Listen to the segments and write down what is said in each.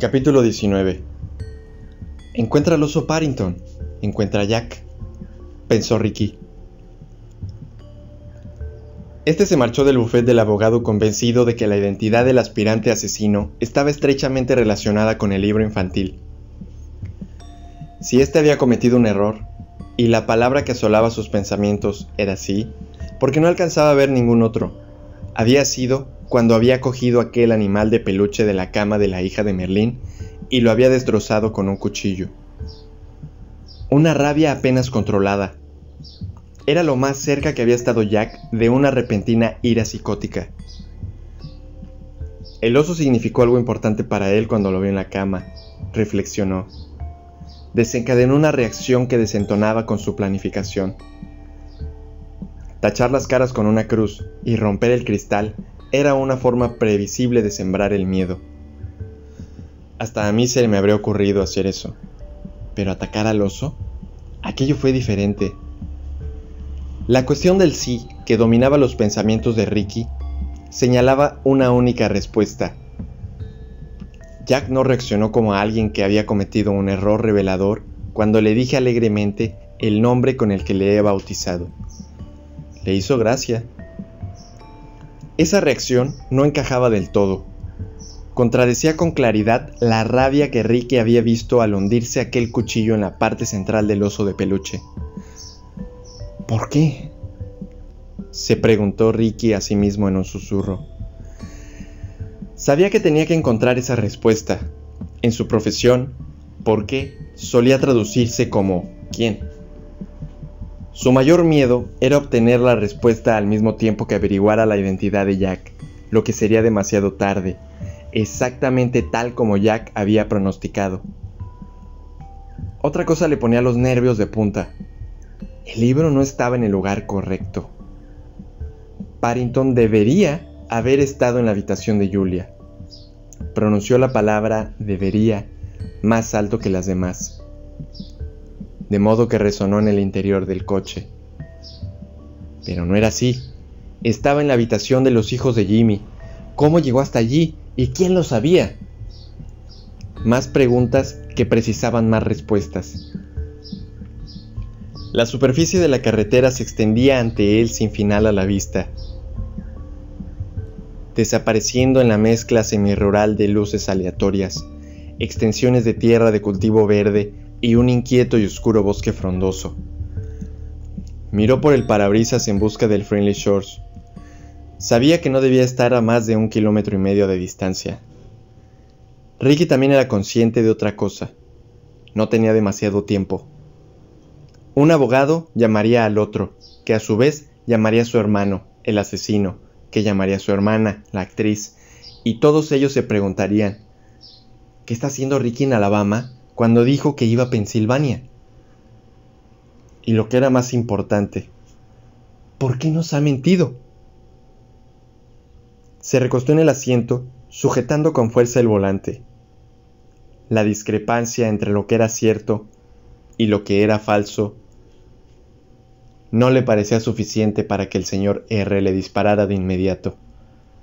Capítulo 19 Encuentra al oso Parrington. Encuentra a Jack. Pensó Ricky. Este se marchó del bufet del abogado convencido de que la identidad del aspirante asesino estaba estrechamente relacionada con el libro infantil. Si éste había cometido un error, y la palabra que asolaba sus pensamientos era sí, porque no alcanzaba a ver ningún otro, había sido cuando había cogido aquel animal de peluche de la cama de la hija de Merlín y lo había destrozado con un cuchillo. Una rabia apenas controlada, era lo más cerca que había estado Jack de una repentina ira psicótica. El oso significó algo importante para él cuando lo vio en la cama, reflexionó. Desencadenó una reacción que desentonaba con su planificación. Tachar las caras con una cruz y romper el cristal era una forma previsible de sembrar el miedo. Hasta a mí se me habría ocurrido hacer eso. Pero atacar al oso, aquello fue diferente. La cuestión del sí, que dominaba los pensamientos de Ricky, señalaba una única respuesta. Jack no reaccionó como a alguien que había cometido un error revelador cuando le dije alegremente el nombre con el que le he bautizado. Le hizo gracia. Esa reacción no encajaba del todo. Contradecía con claridad la rabia que Ricky había visto al hundirse aquel cuchillo en la parte central del oso de peluche. ¿Por qué? se preguntó Ricky a sí mismo en un susurro. Sabía que tenía que encontrar esa respuesta. En su profesión, ¿por qué? solía traducirse como ¿quién? Su mayor miedo era obtener la respuesta al mismo tiempo que averiguara la identidad de Jack, lo que sería demasiado tarde, exactamente tal como Jack había pronosticado. Otra cosa le ponía los nervios de punta, el libro no estaba en el lugar correcto. Parrington debería haber estado en la habitación de Julia. Pronunció la palabra debería más alto que las demás, de modo que resonó en el interior del coche. Pero no era así. Estaba en la habitación de los hijos de Jimmy. ¿Cómo llegó hasta allí? ¿Y quién lo sabía? Más preguntas que precisaban más respuestas. La superficie de la carretera se extendía ante él sin final a la vista, desapareciendo en la mezcla semirural de luces aleatorias, extensiones de tierra de cultivo verde y un inquieto y oscuro bosque frondoso. Miró por el parabrisas en busca del Friendly Shores. Sabía que no debía estar a más de un kilómetro y medio de distancia. Ricky también era consciente de otra cosa. No tenía demasiado tiempo. Un abogado llamaría al otro, que a su vez llamaría a su hermano, el asesino, que llamaría a su hermana, la actriz, y todos ellos se preguntarían, ¿qué está haciendo Ricky en Alabama cuando dijo que iba a Pensilvania? Y lo que era más importante, ¿por qué nos ha mentido? Se recostó en el asiento, sujetando con fuerza el volante. La discrepancia entre lo que era cierto y lo que era falso no le parecía suficiente para que el señor R le disparara de inmediato.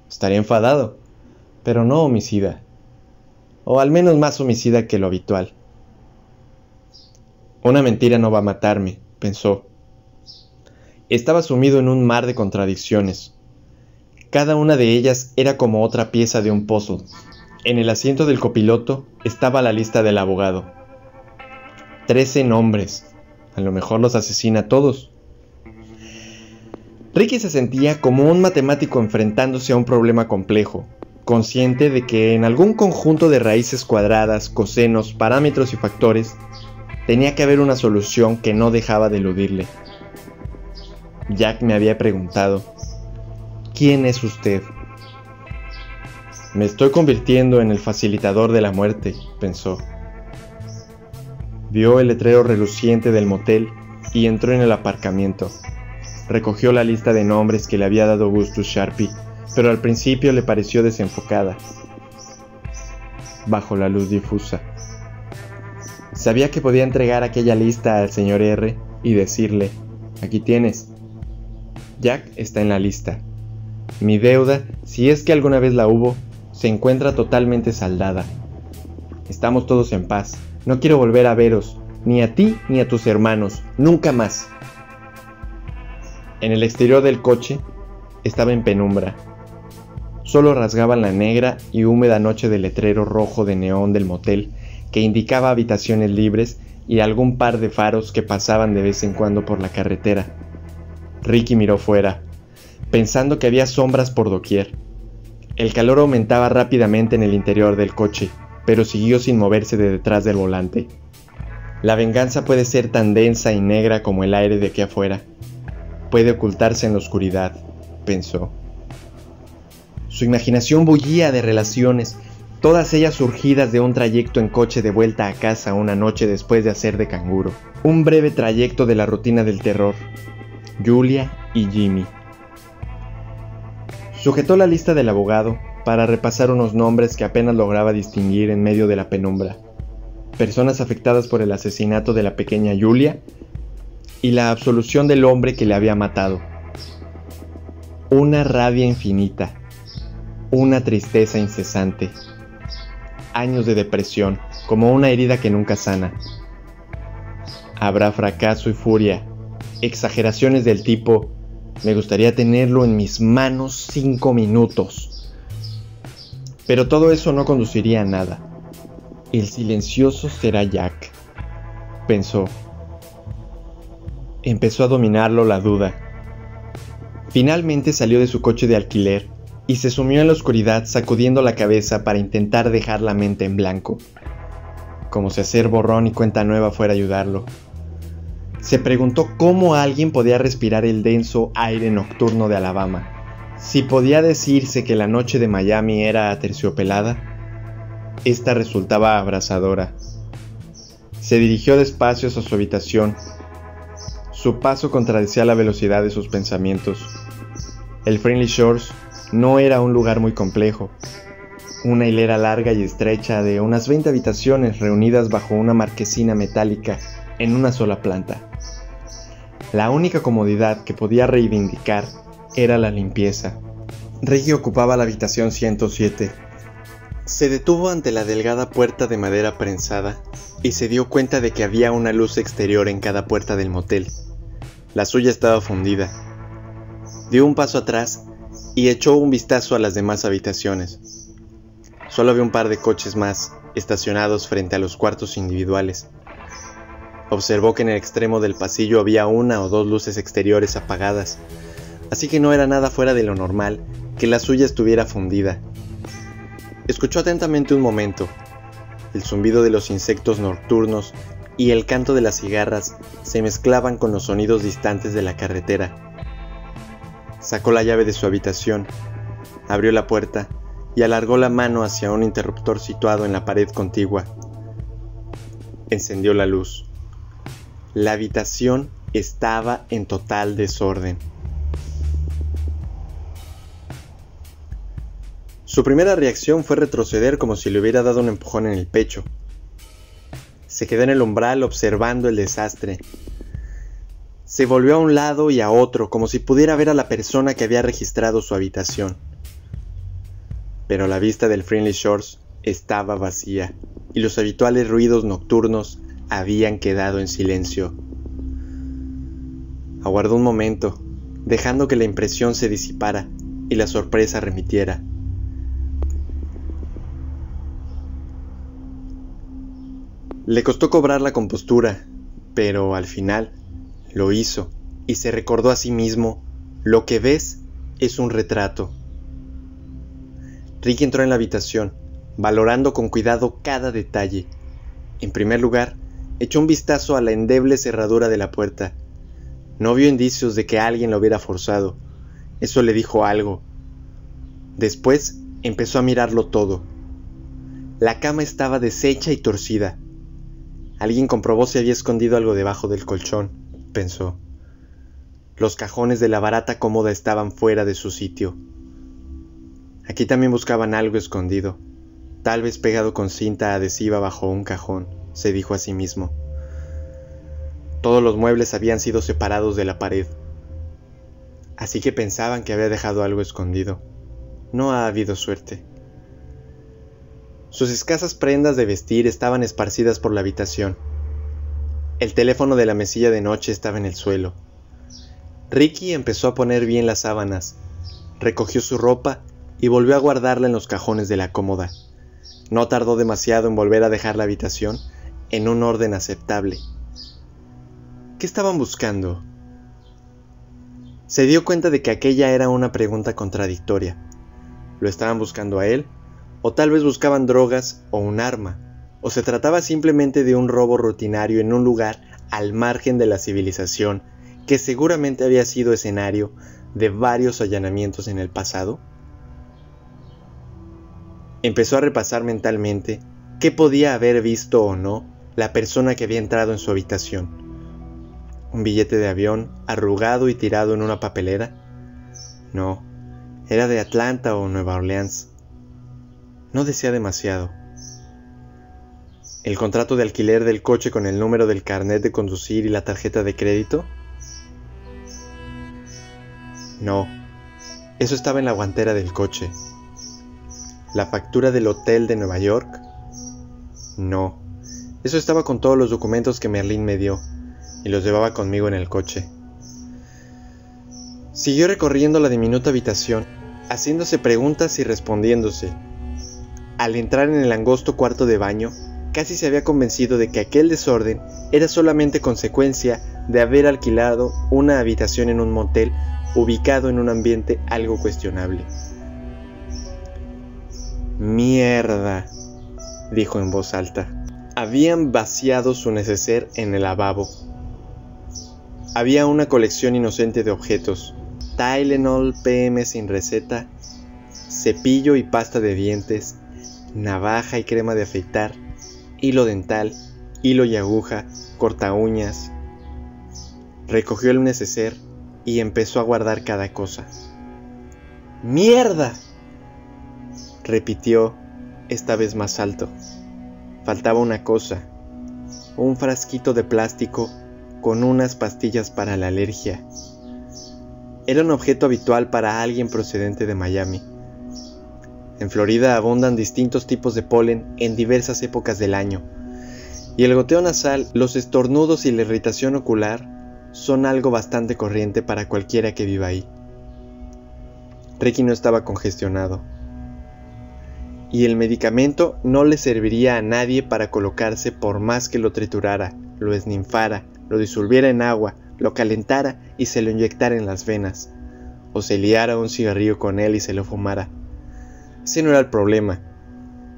Estaría enfadado, pero no homicida, o al menos más homicida que lo habitual. Una mentira no va a matarme, pensó. Estaba sumido en un mar de contradicciones. Cada una de ellas era como otra pieza de un pozo. En el asiento del copiloto estaba la lista del abogado. Trece nombres. A lo mejor los asesina a todos. Ricky se sentía como un matemático enfrentándose a un problema complejo, consciente de que en algún conjunto de raíces cuadradas, cosenos, parámetros y factores, tenía que haber una solución que no dejaba de eludirle. Jack me había preguntado, ¿quién es usted? Me estoy convirtiendo en el facilitador de la muerte, pensó. Vio el letrero reluciente del motel y entró en el aparcamiento. Recogió la lista de nombres que le había dado Augustus Sharpie, pero al principio le pareció desenfocada. Bajo la luz difusa. Sabía que podía entregar aquella lista al señor R y decirle, aquí tienes. Jack está en la lista. Mi deuda, si es que alguna vez la hubo, se encuentra totalmente saldada. Estamos todos en paz. No quiero volver a veros, ni a ti ni a tus hermanos, nunca más. En el exterior del coche estaba en penumbra. Solo rasgaban la negra y húmeda noche del letrero rojo de neón del motel que indicaba habitaciones libres y algún par de faros que pasaban de vez en cuando por la carretera. Ricky miró fuera, pensando que había sombras por doquier. El calor aumentaba rápidamente en el interior del coche, pero siguió sin moverse de detrás del volante. La venganza puede ser tan densa y negra como el aire de aquí afuera. Puede ocultarse en la oscuridad, pensó. Su imaginación bullía de relaciones, todas ellas surgidas de un trayecto en coche de vuelta a casa una noche después de hacer de canguro. Un breve trayecto de la rutina del terror. Julia y Jimmy. Sujetó la lista del abogado para repasar unos nombres que apenas lograba distinguir en medio de la penumbra. Personas afectadas por el asesinato de la pequeña Julia y la absolución del hombre que le había matado. Una rabia infinita, una tristeza incesante, años de depresión, como una herida que nunca sana. Habrá fracaso y furia, exageraciones del tipo, me gustaría tenerlo en mis manos cinco minutos. Pero todo eso no conduciría a nada. El silencioso será Jack, pensó empezó a dominarlo la duda. Finalmente salió de su coche de alquiler y se sumió en la oscuridad sacudiendo la cabeza para intentar dejar la mente en blanco, como si hacer borrón y cuenta nueva fuera ayudarlo. Se preguntó cómo alguien podía respirar el denso aire nocturno de Alabama, si podía decirse que la noche de Miami era aterciopelada. Esta resultaba abrasadora. Se dirigió despacio a su habitación su paso contradecía la velocidad de sus pensamientos. El Friendly Shores no era un lugar muy complejo. Una hilera larga y estrecha de unas 20 habitaciones reunidas bajo una marquesina metálica en una sola planta. La única comodidad que podía reivindicar era la limpieza. Reggie ocupaba la habitación 107. Se detuvo ante la delgada puerta de madera prensada y se dio cuenta de que había una luz exterior en cada puerta del motel. La suya estaba fundida. Dio un paso atrás y echó un vistazo a las demás habitaciones. Solo había un par de coches más estacionados frente a los cuartos individuales. Observó que en el extremo del pasillo había una o dos luces exteriores apagadas, así que no era nada fuera de lo normal que la suya estuviera fundida. Escuchó atentamente un momento. El zumbido de los insectos nocturnos y el canto de las cigarras se mezclaban con los sonidos distantes de la carretera. Sacó la llave de su habitación, abrió la puerta y alargó la mano hacia un interruptor situado en la pared contigua. Encendió la luz. La habitación estaba en total desorden. Su primera reacción fue retroceder como si le hubiera dado un empujón en el pecho. Se quedó en el umbral observando el desastre. Se volvió a un lado y a otro, como si pudiera ver a la persona que había registrado su habitación. Pero la vista del Friendly Shores estaba vacía, y los habituales ruidos nocturnos habían quedado en silencio. Aguardó un momento, dejando que la impresión se disipara y la sorpresa remitiera. Le costó cobrar la compostura, pero al final lo hizo y se recordó a sí mismo, lo que ves es un retrato. Ricky entró en la habitación, valorando con cuidado cada detalle. En primer lugar, echó un vistazo a la endeble cerradura de la puerta. No vio indicios de que alguien lo hubiera forzado. Eso le dijo algo. Después empezó a mirarlo todo. La cama estaba deshecha y torcida. Alguien comprobó si había escondido algo debajo del colchón, pensó. Los cajones de la barata cómoda estaban fuera de su sitio. Aquí también buscaban algo escondido, tal vez pegado con cinta adhesiva bajo un cajón, se dijo a sí mismo. Todos los muebles habían sido separados de la pared, así que pensaban que había dejado algo escondido. No ha habido suerte. Sus escasas prendas de vestir estaban esparcidas por la habitación. El teléfono de la mesilla de noche estaba en el suelo. Ricky empezó a poner bien las sábanas, recogió su ropa y volvió a guardarla en los cajones de la cómoda. No tardó demasiado en volver a dejar la habitación en un orden aceptable. ¿Qué estaban buscando? Se dio cuenta de que aquella era una pregunta contradictoria. ¿Lo estaban buscando a él? ¿O tal vez buscaban drogas o un arma? ¿O se trataba simplemente de un robo rutinario en un lugar al margen de la civilización que seguramente había sido escenario de varios allanamientos en el pasado? Empezó a repasar mentalmente qué podía haber visto o no la persona que había entrado en su habitación. ¿Un billete de avión arrugado y tirado en una papelera? No, era de Atlanta o Nueva Orleans. No decía demasiado. ¿El contrato de alquiler del coche con el número del carnet de conducir y la tarjeta de crédito? No, eso estaba en la guantera del coche. ¿La factura del hotel de Nueva York? No, eso estaba con todos los documentos que Merlín me dio y los llevaba conmigo en el coche. Siguió recorriendo la diminuta habitación, haciéndose preguntas y respondiéndose. Al entrar en el angosto cuarto de baño, casi se había convencido de que aquel desorden era solamente consecuencia de haber alquilado una habitación en un motel ubicado en un ambiente algo cuestionable. Mierda, dijo en voz alta. Habían vaciado su neceser en el lavabo. Había una colección inocente de objetos. Tylenol PM sin receta, cepillo y pasta de dientes, navaja y crema de afeitar, hilo dental, hilo y aguja, corta uñas. Recogió el neceser y empezó a guardar cada cosa. ¡Mierda! repitió esta vez más alto. Faltaba una cosa, un frasquito de plástico con unas pastillas para la alergia. Era un objeto habitual para alguien procedente de Miami. En Florida abundan distintos tipos de polen en diversas épocas del año, y el goteo nasal, los estornudos y la irritación ocular son algo bastante corriente para cualquiera que viva ahí. Ricky no estaba congestionado y el medicamento no le serviría a nadie para colocarse por más que lo triturara, lo esninfara, lo disolviera en agua, lo calentara y se lo inyectara en las venas, o se liara un cigarrillo con él y se lo fumara. Ese no era el problema.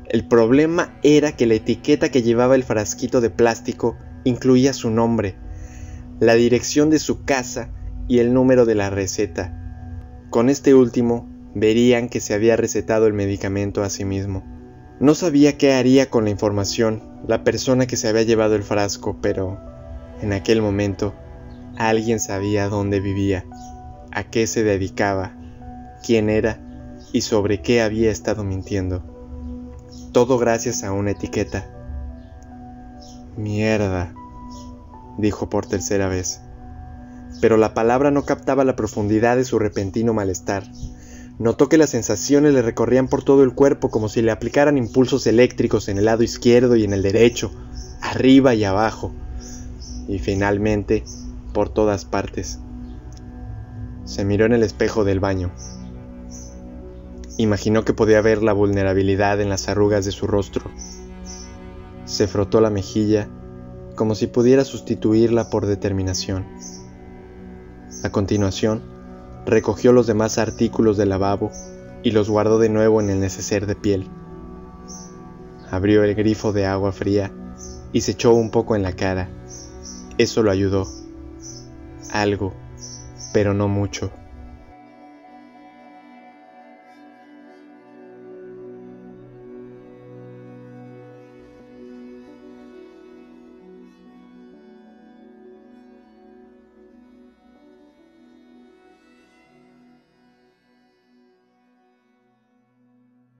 El problema era que la etiqueta que llevaba el frasquito de plástico incluía su nombre, la dirección de su casa y el número de la receta. Con este último verían que se había recetado el medicamento a sí mismo. No sabía qué haría con la información la persona que se había llevado el frasco, pero en aquel momento alguien sabía dónde vivía, a qué se dedicaba, quién era y sobre qué había estado mintiendo. Todo gracias a una etiqueta. Mierda, dijo por tercera vez. Pero la palabra no captaba la profundidad de su repentino malestar. Notó que las sensaciones le recorrían por todo el cuerpo como si le aplicaran impulsos eléctricos en el lado izquierdo y en el derecho, arriba y abajo, y finalmente por todas partes. Se miró en el espejo del baño. Imaginó que podía ver la vulnerabilidad en las arrugas de su rostro. Se frotó la mejilla como si pudiera sustituirla por determinación. A continuación, recogió los demás artículos del lavabo y los guardó de nuevo en el neceser de piel. Abrió el grifo de agua fría y se echó un poco en la cara. Eso lo ayudó. Algo, pero no mucho.